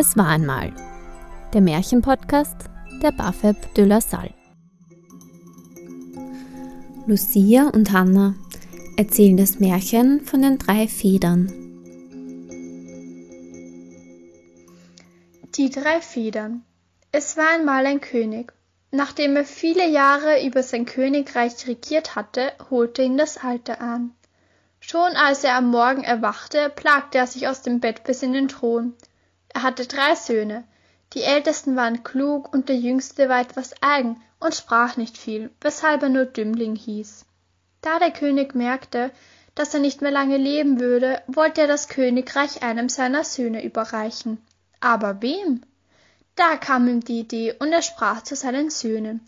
Es war einmal. Der Märchenpodcast der Bafeb de la Salle. Lucia und Hannah erzählen das Märchen von den drei Federn. Die drei Federn. Es war einmal ein König. Nachdem er viele Jahre über sein Königreich regiert hatte, holte ihn das Alter an. Schon als er am Morgen erwachte, plagte er sich aus dem Bett bis in den Thron. Er hatte drei Söhne. Die ältesten waren klug und der jüngste war etwas eigen und sprach nicht viel, weshalb er nur Dümmling hieß. Da der König merkte, dass er nicht mehr lange leben würde, wollte er das Königreich einem seiner Söhne überreichen. Aber wem? Da kam ihm die Idee, und er sprach zu seinen Söhnen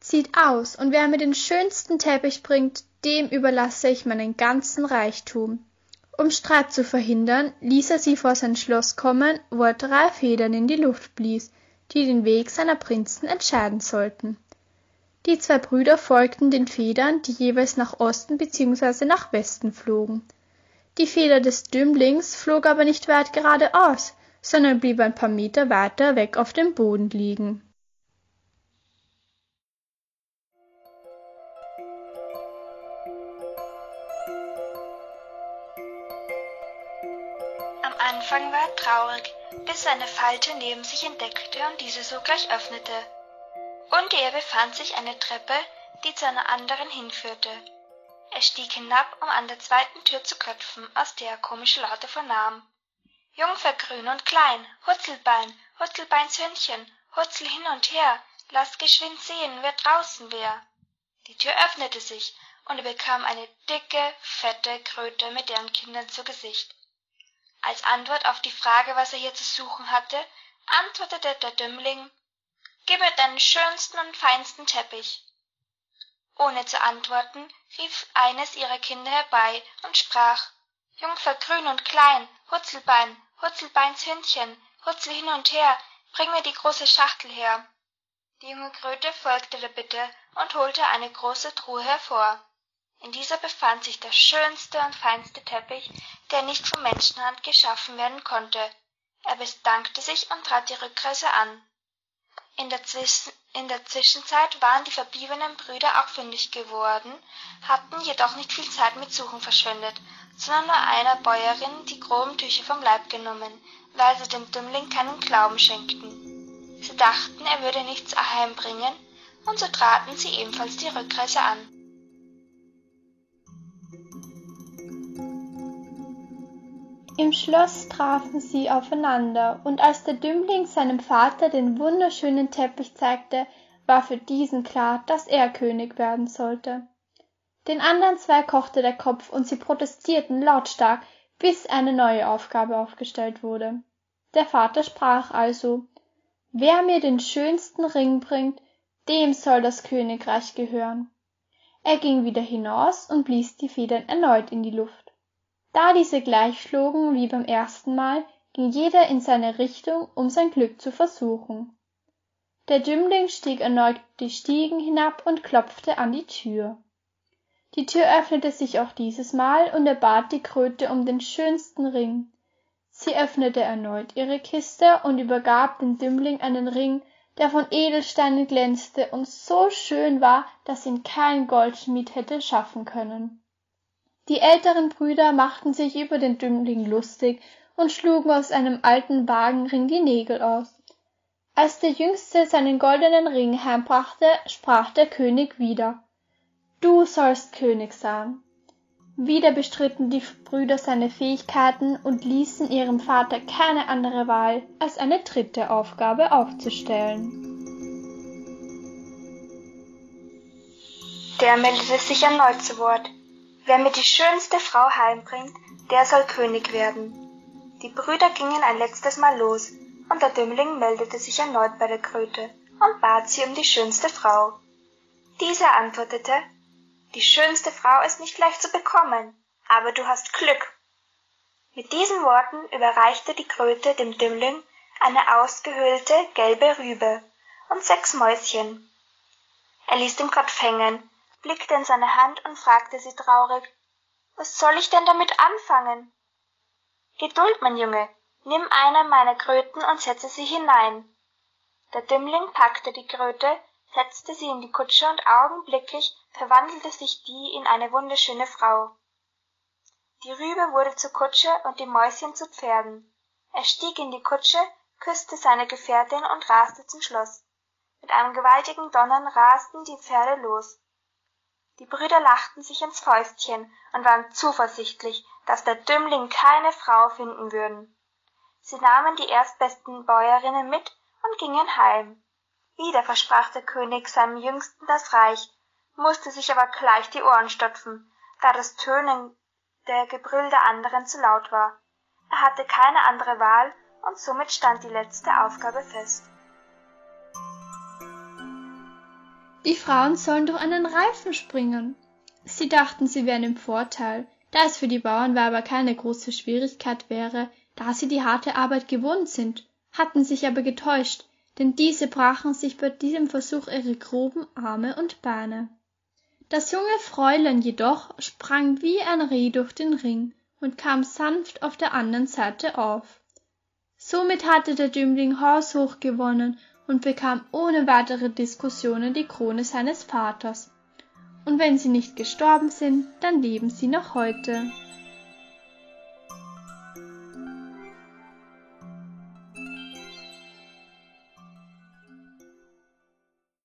Zieht aus, und wer mir den schönsten Teppich bringt, dem überlasse ich meinen ganzen Reichtum. Um Streit zu verhindern, ließ er sie vor sein Schloss kommen, wo er drei Federn in die Luft blies, die den Weg seiner Prinzen entscheiden sollten. Die zwei Brüder folgten den Federn, die jeweils nach Osten bzw. nach Westen flogen. Die Feder des Dümmlings flog aber nicht weit geradeaus, sondern blieb ein paar Meter weiter weg auf dem Boden liegen. Anfang war er traurig, bis er eine Falte neben sich entdeckte und diese sogleich öffnete. Unter ihr befand sich eine Treppe, die zu einer anderen hinführte. Er stieg hinab, um an der zweiten Tür zu klopfen, aus der er komische Laute vernahm. Jungfer grün und klein, Hutzelbein, Hutzelbeins Hündchen, Hutzel hin und her, lass geschwind sehen, wer draußen wär. Die Tür öffnete sich, und er bekam eine dicke, fette Kröte mit deren Kindern zu Gesicht. Als Antwort auf die Frage, was er hier zu suchen hatte, antwortete der Dümmling Gib mir deinen schönsten und feinsten Teppich. Ohne zu antworten, rief eines ihrer Kinder herbei und sprach Jungfer grün und klein, Hutzelbein, Hutzelbeins Hündchen, hutzel hin und her, bring mir die große Schachtel her. Die junge Kröte folgte der Bitte und holte eine große Truhe hervor. In dieser befand sich der schönste und feinste Teppich, der nicht von Menschenhand geschaffen werden konnte. Er bedankte sich und trat die Rückreise an. In der, Zwischenzeit waren die verbliebenen Brüder auch fündig geworden, hatten jedoch nicht viel Zeit mit Suchen verschwendet, sondern nur einer Bäuerin die groben Tücher vom Leib genommen, weil sie dem Dümmling keinen Glauben schenkten. Sie dachten, er würde nichts heimbringen, und so traten sie ebenfalls die Rückreise an. Im Schloss trafen sie aufeinander, und als der Dümmling seinem Vater den wunderschönen Teppich zeigte, war für diesen klar, dass er König werden sollte. Den anderen zwei kochte der Kopf, und sie protestierten lautstark, bis eine neue Aufgabe aufgestellt wurde. Der Vater sprach also Wer mir den schönsten Ring bringt, dem soll das Königreich gehören. Er ging wieder hinaus und blies die Federn erneut in die Luft. Da diese gleich schlugen wie beim ersten Mal, ging jeder in seine Richtung, um sein Glück zu versuchen. Der Dümmling stieg erneut die Stiegen hinab und klopfte an die Tür. Die Tür öffnete sich auch dieses Mal, und er bat die Kröte um den schönsten Ring. Sie öffnete erneut ihre Kiste und übergab dem Dümmling einen Ring, der von Edelsteinen glänzte und so schön war, dass ihn kein Goldschmied hätte schaffen können. Die älteren Brüder machten sich über den Dümmling lustig und schlugen aus einem alten Wagenring die Nägel aus. Als der Jüngste seinen goldenen Ring heimbrachte, sprach der König wieder Du sollst König sein. Wieder bestritten die Brüder seine Fähigkeiten und ließen ihrem Vater keine andere Wahl, als eine dritte Aufgabe aufzustellen. Der meldete sich erneut zu Wort. Wer mir die schönste Frau heimbringt, der soll König werden. Die Brüder gingen ein letztes Mal los, und der Dümmling meldete sich erneut bei der Kröte und bat sie um die schönste Frau. Diese antwortete Die schönste Frau ist nicht leicht zu bekommen, aber du hast Glück. Mit diesen Worten überreichte die Kröte dem Dümmling eine ausgehöhlte gelbe Rübe und sechs Mäuschen. Er ließ den Kopf hängen blickte in seine Hand und fragte sie traurig Was soll ich denn damit anfangen? Geduld, mein Junge, Nimm eine meiner Kröten und setze sie hinein. Der Dümmling packte die Kröte, setzte sie in die Kutsche und augenblicklich verwandelte sich die in eine wunderschöne Frau. Die Rübe wurde zur Kutsche und die Mäuschen zu Pferden. Er stieg in die Kutsche, küsste seine Gefährtin und raste zum Schloss. Mit einem gewaltigen Donnern rasten die Pferde los. Die Brüder lachten sich ins Fäustchen und waren zuversichtlich, dass der Dümmling keine Frau finden würden. Sie nahmen die erstbesten Bäuerinnen mit und gingen heim. Wieder versprach der König seinem Jüngsten das Reich, musste sich aber gleich die Ohren stopfen, da das Tönen der Gebrüll der anderen zu laut war. Er hatte keine andere Wahl und somit stand die letzte Aufgabe fest. Die Frauen sollen durch einen Reifen springen. Sie dachten, sie wären im Vorteil, da es für die Bauernweiber keine große Schwierigkeit wäre, da sie die harte Arbeit gewohnt sind, hatten sich aber getäuscht, denn diese brachen sich bei diesem Versuch ihre groben Arme und Beine. Das junge Fräulein jedoch sprang wie ein Reh durch den Ring und kam sanft auf der anderen Seite auf. Somit hatte der Dümmling haushoch gewonnen und bekam ohne weitere Diskussionen die Krone seines Vaters. Und wenn sie nicht gestorben sind, dann leben sie noch heute.